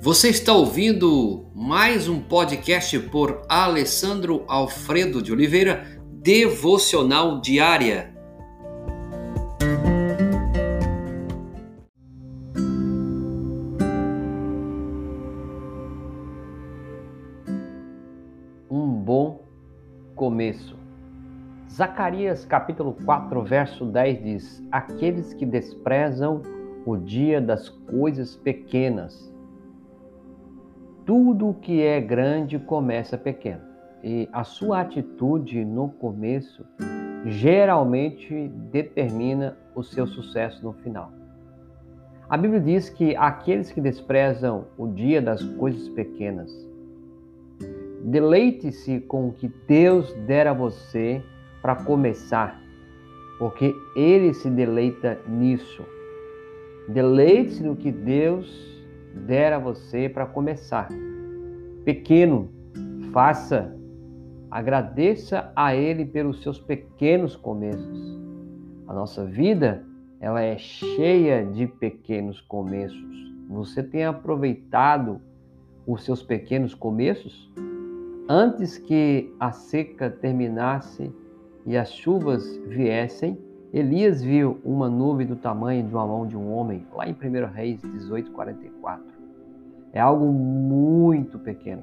Você está ouvindo mais um podcast por Alessandro Alfredo de Oliveira, Devocional Diária. Um bom começo. Zacarias capítulo 4, verso 10 diz: Aqueles que desprezam o dia das coisas pequenas. Tudo que é grande começa pequeno. E a sua atitude no começo geralmente determina o seu sucesso no final. A Bíblia diz que aqueles que desprezam o dia das coisas pequenas, deleite-se com o que Deus der a você para começar, porque ele se deleita nisso. Deleite-se no que Deus der a você para começar. Pequeno, faça, agradeça a Ele pelos seus pequenos começos. A nossa vida, ela é cheia de pequenos começos. Você tem aproveitado os seus pequenos começos? Antes que a seca terminasse, e as chuvas viessem, Elias viu uma nuvem do tamanho de uma mão de um homem, lá em 1 Reis 18:44. É algo muito pequeno,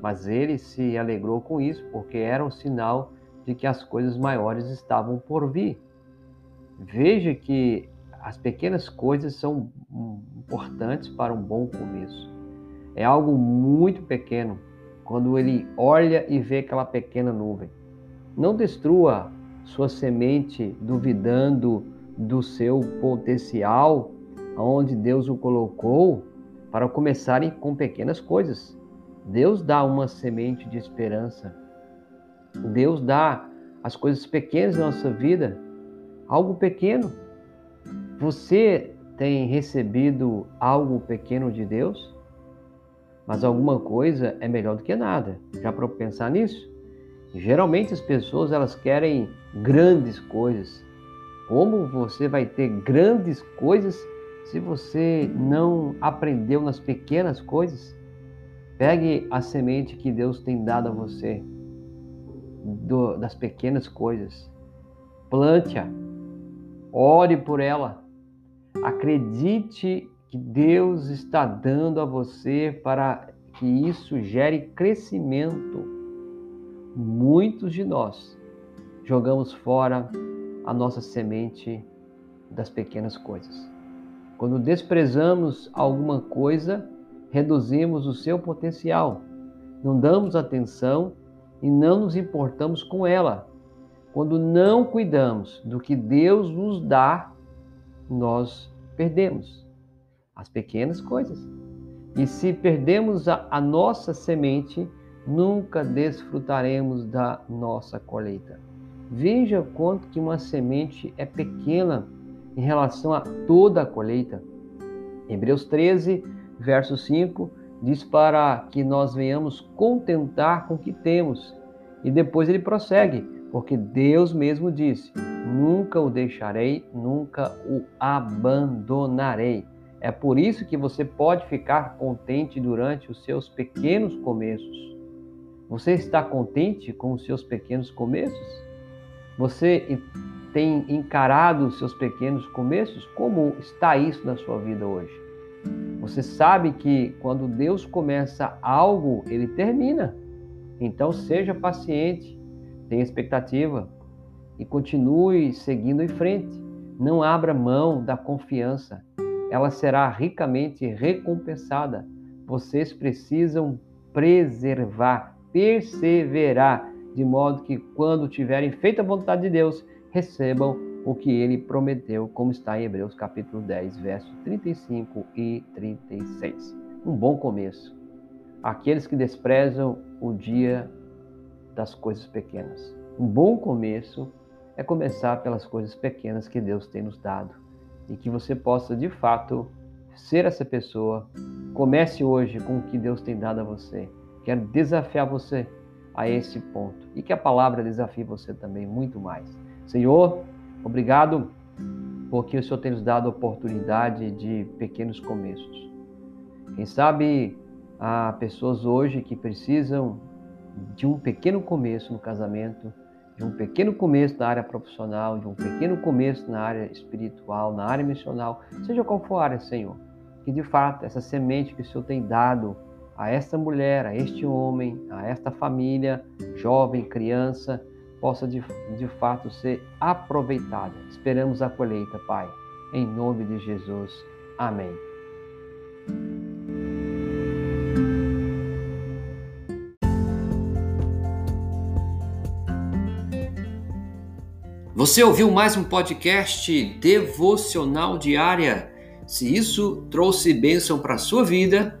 mas ele se alegrou com isso porque era um sinal de que as coisas maiores estavam por vir. Veja que as pequenas coisas são importantes para um bom começo. É algo muito pequeno quando ele olha e vê aquela pequena nuvem. Não destrua sua semente duvidando do seu potencial, onde Deus o colocou, para começarem com pequenas coisas. Deus dá uma semente de esperança. Deus dá as coisas pequenas na nossa vida, algo pequeno. Você tem recebido algo pequeno de Deus? Mas alguma coisa é melhor do que nada. Já para pensar nisso? Geralmente as pessoas elas querem grandes coisas. Como você vai ter grandes coisas se você não aprendeu nas pequenas coisas? Pegue a semente que Deus tem dado a você do, das pequenas coisas. Plante-a. Ore por ela. Acredite que Deus está dando a você para que isso gere crescimento muitos de nós jogamos fora a nossa semente das pequenas coisas. Quando desprezamos alguma coisa, reduzimos o seu potencial, não damos atenção e não nos importamos com ela. Quando não cuidamos do que Deus nos dá, nós perdemos as pequenas coisas. E se perdemos a, a nossa semente, nunca desfrutaremos da nossa colheita. Veja quanto que uma semente é pequena em relação a toda a colheita. Hebreus 13, verso 5 diz para que nós venhamos contentar com o que temos. E depois ele prossegue, porque Deus mesmo disse: Nunca o deixarei, nunca o abandonarei. É por isso que você pode ficar contente durante os seus pequenos começos. Você está contente com os seus pequenos começos? Você tem encarado os seus pequenos começos? Como está isso na sua vida hoje? Você sabe que quando Deus começa algo, ele termina. Então seja paciente, tenha expectativa e continue seguindo em frente. Não abra mão da confiança. Ela será ricamente recompensada. Vocês precisam preservar perseverar, de modo que quando tiverem feito a vontade de Deus, recebam o que ele prometeu, como está em Hebreus capítulo 10, versos 35 e 36. Um bom começo. Aqueles que desprezam o dia das coisas pequenas. Um bom começo é começar pelas coisas pequenas que Deus tem nos dado e que você possa de fato ser essa pessoa. Comece hoje com o que Deus tem dado a você Quero desafiar você a esse ponto e que a palavra desafie você também muito mais. Senhor, obrigado porque o Senhor tem nos dado a oportunidade de pequenos começos. Quem sabe há pessoas hoje que precisam de um pequeno começo no casamento, de um pequeno começo na área profissional, de um pequeno começo na área espiritual, na área missional, seja qual for a área, Senhor. Que de fato essa semente que o Senhor tem dado a esta mulher, a este homem, a esta família, jovem, criança, possa de, de fato ser aproveitada. Esperamos a colheita, Pai. Em nome de Jesus. Amém. Você ouviu mais um podcast devocional diária? Se isso trouxe bênção para a sua vida,